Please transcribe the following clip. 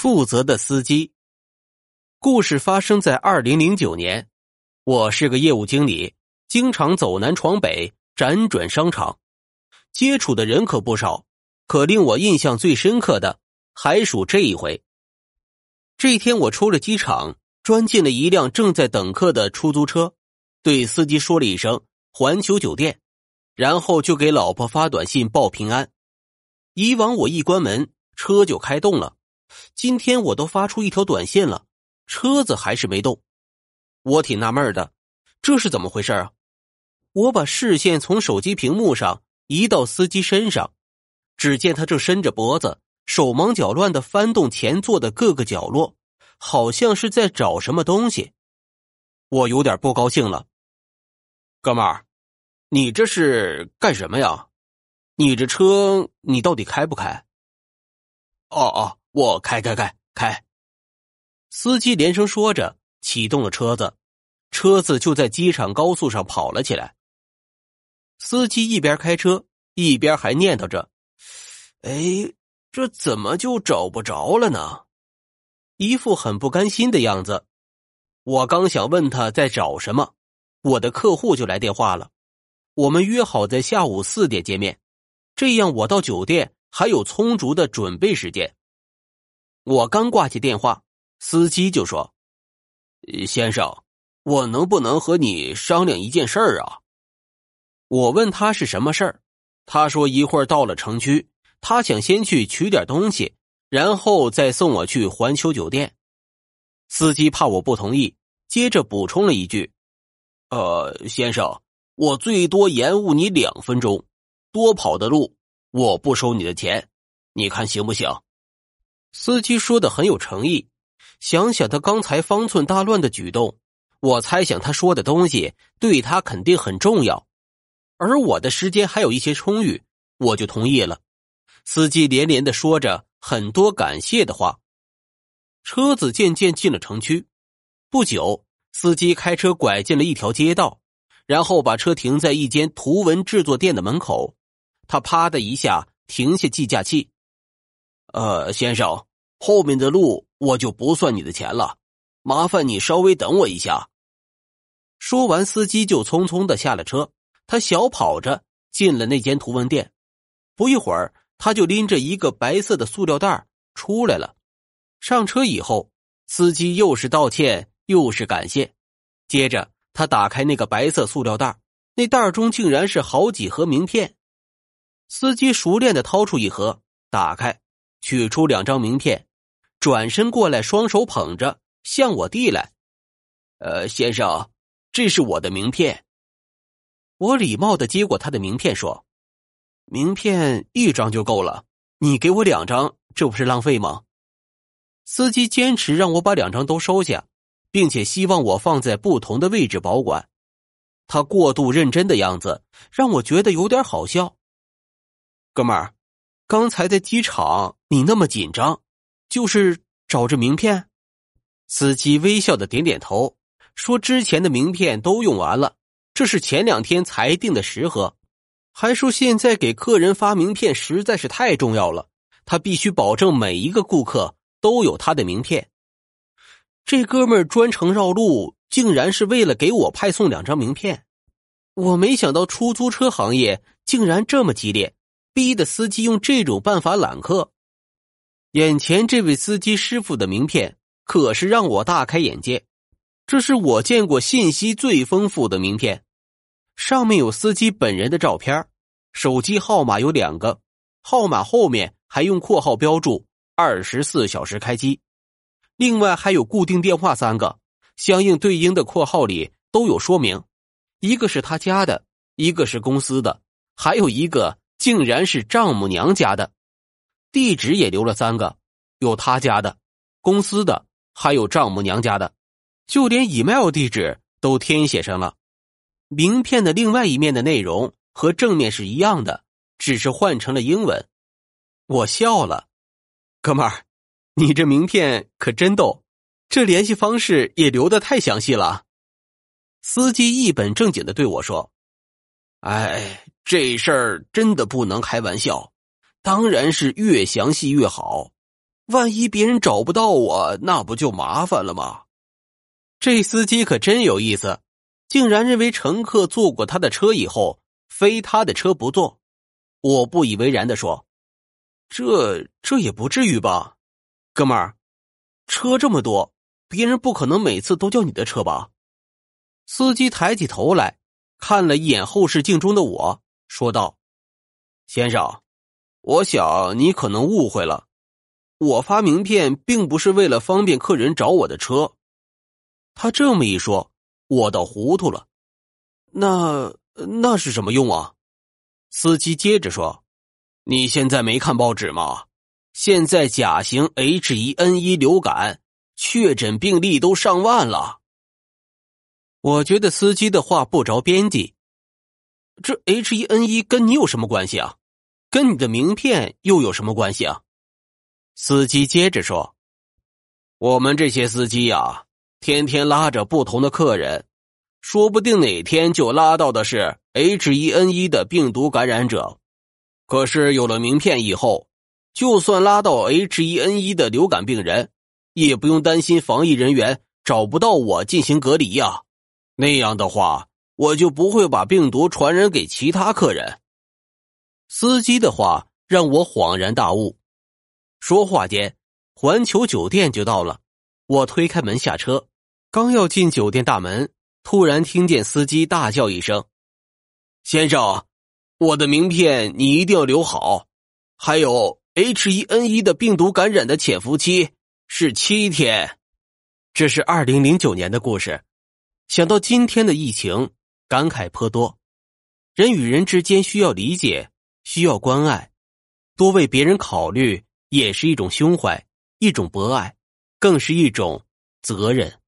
负责的司机。故事发生在二零零九年，我是个业务经理，经常走南闯北，辗转商场，接触的人可不少。可令我印象最深刻的，还属这一回。这天，我出了机场，钻进了一辆正在等客的出租车，对司机说了一声“环球酒店”，然后就给老婆发短信报平安。以往我一关门，车就开动了。今天我都发出一条短信了，车子还是没动，我挺纳闷的，这是怎么回事啊？我把视线从手机屏幕上移到司机身上，只见他正伸着脖子，手忙脚乱的翻动前座的各个角落，好像是在找什么东西。我有点不高兴了，哥们儿，你这是干什么呀？你这车你到底开不开？哦哦。我开开开开，司机连声说着，启动了车子，车子就在机场高速上跑了起来。司机一边开车，一边还念叨着：“哎，这怎么就找不着了呢？”一副很不甘心的样子。我刚想问他在找什么，我的客户就来电话了。我们约好在下午四点见面，这样我到酒店还有充足的准备时间。我刚挂起电话，司机就说：“先生，我能不能和你商量一件事儿啊？”我问他是什么事儿，他说一会儿到了城区，他想先去取点东西，然后再送我去环球酒店。司机怕我不同意，接着补充了一句：“呃，先生，我最多延误你两分钟，多跑的路我不收你的钱，你看行不行？”司机说的很有诚意，想想他刚才方寸大乱的举动，我猜想他说的东西对他肯定很重要，而我的时间还有一些充裕，我就同意了。司机连连的说着很多感谢的话，车子渐渐进了城区。不久，司机开车拐进了一条街道，然后把车停在一间图文制作店的门口。他啪的一下停下计价器。呃，先生，后面的路我就不算你的钱了，麻烦你稍微等我一下。说完，司机就匆匆的下了车，他小跑着进了那间图文店。不一会儿，他就拎着一个白色的塑料袋出来了。上车以后，司机又是道歉又是感谢。接着，他打开那个白色塑料袋，那袋中竟然是好几盒名片。司机熟练的掏出一盒，打开。取出两张名片，转身过来，双手捧着向我递来。呃，先生，这是我的名片。我礼貌的接过他的名片，说：“名片一张就够了，你给我两张，这不是浪费吗？”司机坚持让我把两张都收下，并且希望我放在不同的位置保管。他过度认真的样子让我觉得有点好笑。哥们儿。刚才在机场，你那么紧张，就是找着名片。司机微笑的点点头，说：“之前的名片都用完了，这是前两天才订的十盒。”还说现在给客人发名片实在是太重要了，他必须保证每一个顾客都有他的名片。这哥们儿专程绕路，竟然是为了给我派送两张名片。我没想到出租车行业竟然这么激烈。逼的司机用这种办法揽客，眼前这位司机师傅的名片可是让我大开眼界。这是我见过信息最丰富的名片，上面有司机本人的照片，手机号码有两个，号码后面还用括号标注“二十四小时开机”。另外还有固定电话三个，相应对应的括号里都有说明，一个是他家的，一个是公司的，还有一个。竟然是丈母娘家的，地址也留了三个，有他家的、公司的，还有丈母娘家的，就连 email 地址都填写上了。名片的另外一面的内容和正面是一样的，只是换成了英文。我笑了，哥们儿，你这名片可真逗，这联系方式也留的太详细了。司机一本正经的对我说：“哎。”这事儿真的不能开玩笑，当然是越详细越好。万一别人找不到我，那不就麻烦了吗？这司机可真有意思，竟然认为乘客坐过他的车以后，非他的车不坐。我不以为然的说：“这这也不至于吧，哥们儿，车这么多，别人不可能每次都叫你的车吧？”司机抬起头来看了一眼后视镜中的我，说道：“先生，我想你可能误会了，我发名片并不是为了方便客人找我的车。”他这么一说，我倒糊涂了。那那是什么用啊？司机接着说：“你现在没看报纸吗？现在甲型 H1N1 流感确诊病例都上万了。”我觉得司机的话不着边际。这 H1N1 跟你有什么关系啊？跟你的名片又有什么关系啊？司机接着说：“我们这些司机呀。”天天拉着不同的客人，说不定哪天就拉到的是 H1N1 的病毒感染者。可是有了名片以后，就算拉到 H1N1 的流感病人，也不用担心防疫人员找不到我进行隔离呀。那样的话，我就不会把病毒传染给其他客人。司机的话让我恍然大悟。说话间，环球酒店就到了。我推开门下车。刚要进酒店大门，突然听见司机大叫一声：“先生，我的名片你一定要留好，还有 H1N1 的病毒感染的潜伏期是七天。”这是二零零九年的故事，想到今天的疫情，感慨颇多。人与人之间需要理解，需要关爱，多为别人考虑，也是一种胸怀，一种博爱，更是一种责任。